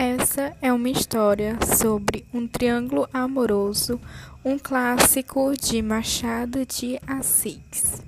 Essa é uma história sobre um triângulo amoroso, um clássico de Machado de Assis.